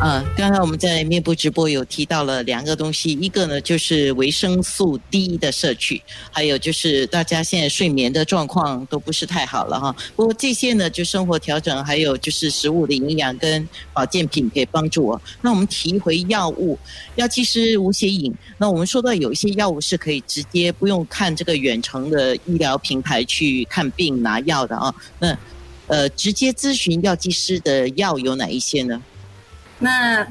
啊，刚刚我们在面部直播有提到了两个东西，一个呢就是维生素 D 的摄取，还有就是大家现在睡眠的状况都不是太好了哈。不过这些呢，就生活调整，还有就是食物的营养跟保健品可以帮助我。那我们提回药物，药剂师吴协颖，那我们说到有一些药物是可以直接不用看这个远程的医疗平台去看病拿药的啊。那呃，直接咨询药剂师的药有哪一些呢？那，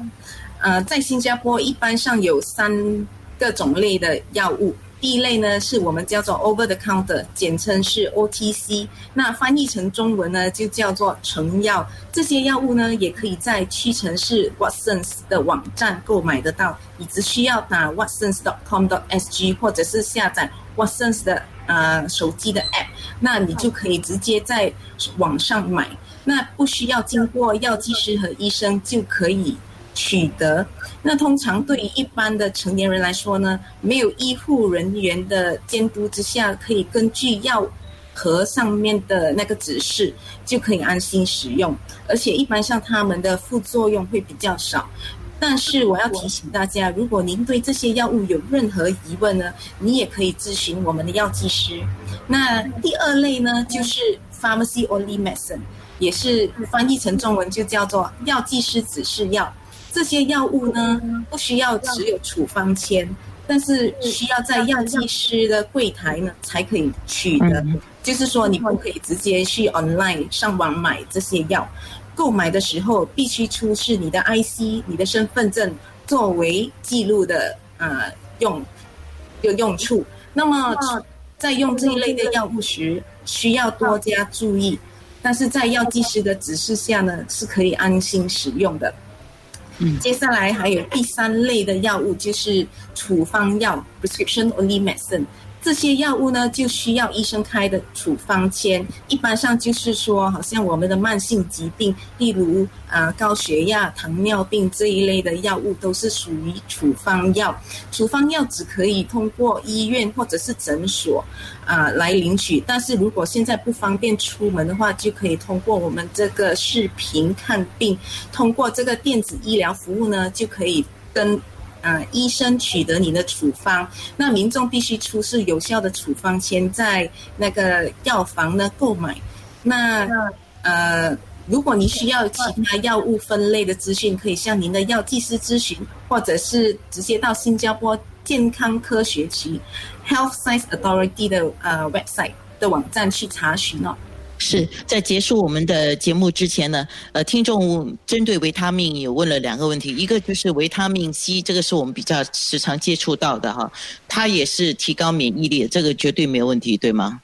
呃，在新加坡一般上有三个种类的药物。第一类呢，是我们叫做 over the counter，简称是 OTC。那翻译成中文呢，就叫做成药。这些药物呢，也可以在屈臣氏 Watsons 的网站购买得到。你只需要打 Watsons.com.sg，或者是下载 Watsons 的呃手机的 app，那你就可以直接在网上买。那不需要经过药剂师和医生就可以取得。那通常对于一般的成年人来说呢，没有医护人员的监督之下，可以根据药盒上面的那个指示就可以安心使用。而且一般像他们的副作用会比较少。但是我要提醒大家，如果您对这些药物有任何疑问呢，你也可以咨询我们的药剂师。那第二类呢，就是 pharmacy only medicine。也是翻译成中文就叫做药剂师指示药，这些药物呢不需要持有处方签，但是需要在药剂师的柜台呢才可以取得。就是说你不可以直接去 online 上网买这些药，购买的时候必须出示你的 IC、你的身份证作为记录的呃用的用处。那么在用这一类的药物时，需要多加注意。但是在药剂师的指示下呢，是可以安心使用的。嗯，接下来还有第三类的药物，就是处方药 （prescription only medicine）。这些药物呢，就需要医生开的处方签。一般上就是说，好像我们的慢性疾病，例如啊高血压、糖尿病这一类的药物，都是属于处方药。处方药只可以通过医院或者是诊所啊来领取。但是如果现在不方便出门的话，就可以通过我们这个视频看病，通过这个电子医疗服务呢，就可以跟。啊，医生取得你的处方，那民众必须出示有效的处方先，在那个药房呢购买。那呃，如果您需要其他药物分类的资讯，可以向您的药剂师咨询，或者是直接到新加坡健康科学局 （Health Science Authority） 的呃 website 的网站去查询哦。是在结束我们的节目之前呢，呃，听众针对维他命有问了两个问题，一个就是维他命 C，这个是我们比较时常接触到的哈，它也是提高免疫力，这个绝对没有问题，对吗？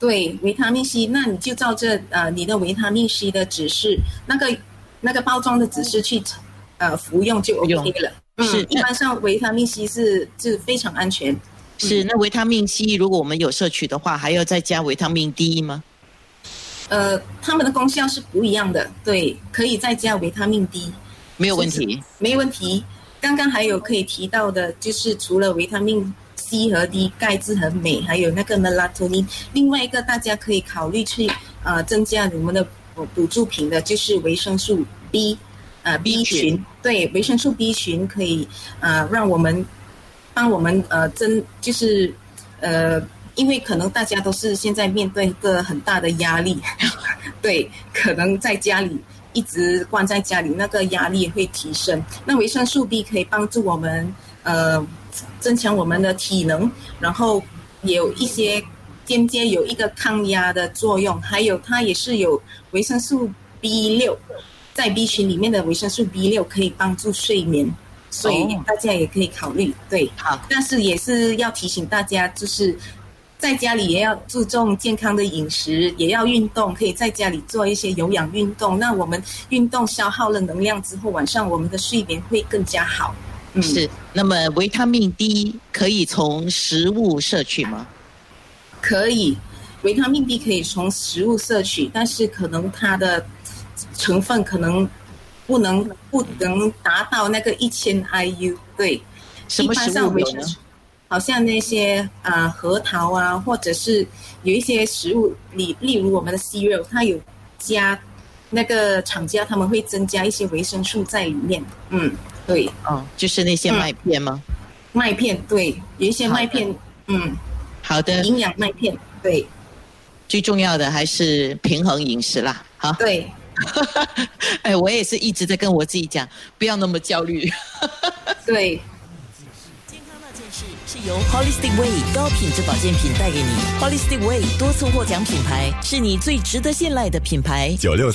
对，维他命 C，那你就照这呃你的维他命 C 的指示，那个那个包装的指示去呃服用就 OK 了。是，一般上维他命 C 是是非常安全。是，那维他命 C 如果我们有摄取的话，还要再加维他命 D 吗？呃，它们的功效是不一样的，对，可以再加维他命 D，没有问题，没问题。刚刚还有可以提到的，就是除了维他命 C 和 D，钙质和镁，还有那个 melatonin。另外一个大家可以考虑去呃增加你们的补助品的，就是维生素 B，呃 B 群，对，维生素 B 群可以呃让我们帮我们呃增，就是呃。因为可能大家都是现在面对一个很大的压力，对，可能在家里一直关在家里，那个压力会提升。那维生素 B 可以帮助我们，呃，增强我们的体能，然后有一些间接有一个抗压的作用，还有它也是有维生素 B 六，在 B 群里面的维生素 B 六可以帮助睡眠，所以大家也可以考虑。对，好，但是也是要提醒大家，就是。在家里也要注重健康的饮食，也要运动，可以在家里做一些有氧运动。那我们运动消耗了能量之后，晚上我们的睡眠会更加好。嗯是。那么维他命 D 可以从食物摄取吗？可以，维他命 D 可以从食物摄取，但是可能它的成分可能不能不能达到那个一千 IU。对，什么食物有呢？好像那些啊核桃啊，或者是有一些食物，例例如我们的鸡肉，它有加那个厂家他们会增加一些维生素在里面。嗯，对，哦，就是那些麦片吗？麦片对，有一些麦片，嗯，好的，营养麦片，对，最重要的还是平衡饮食啦。好，对，哎，我也是一直在跟我自己讲，不要那么焦虑。对。是由 Holistic Way 高品质保健品带给你，Holistic Way 多次获奖品牌，是你最值得信赖的品牌。九六。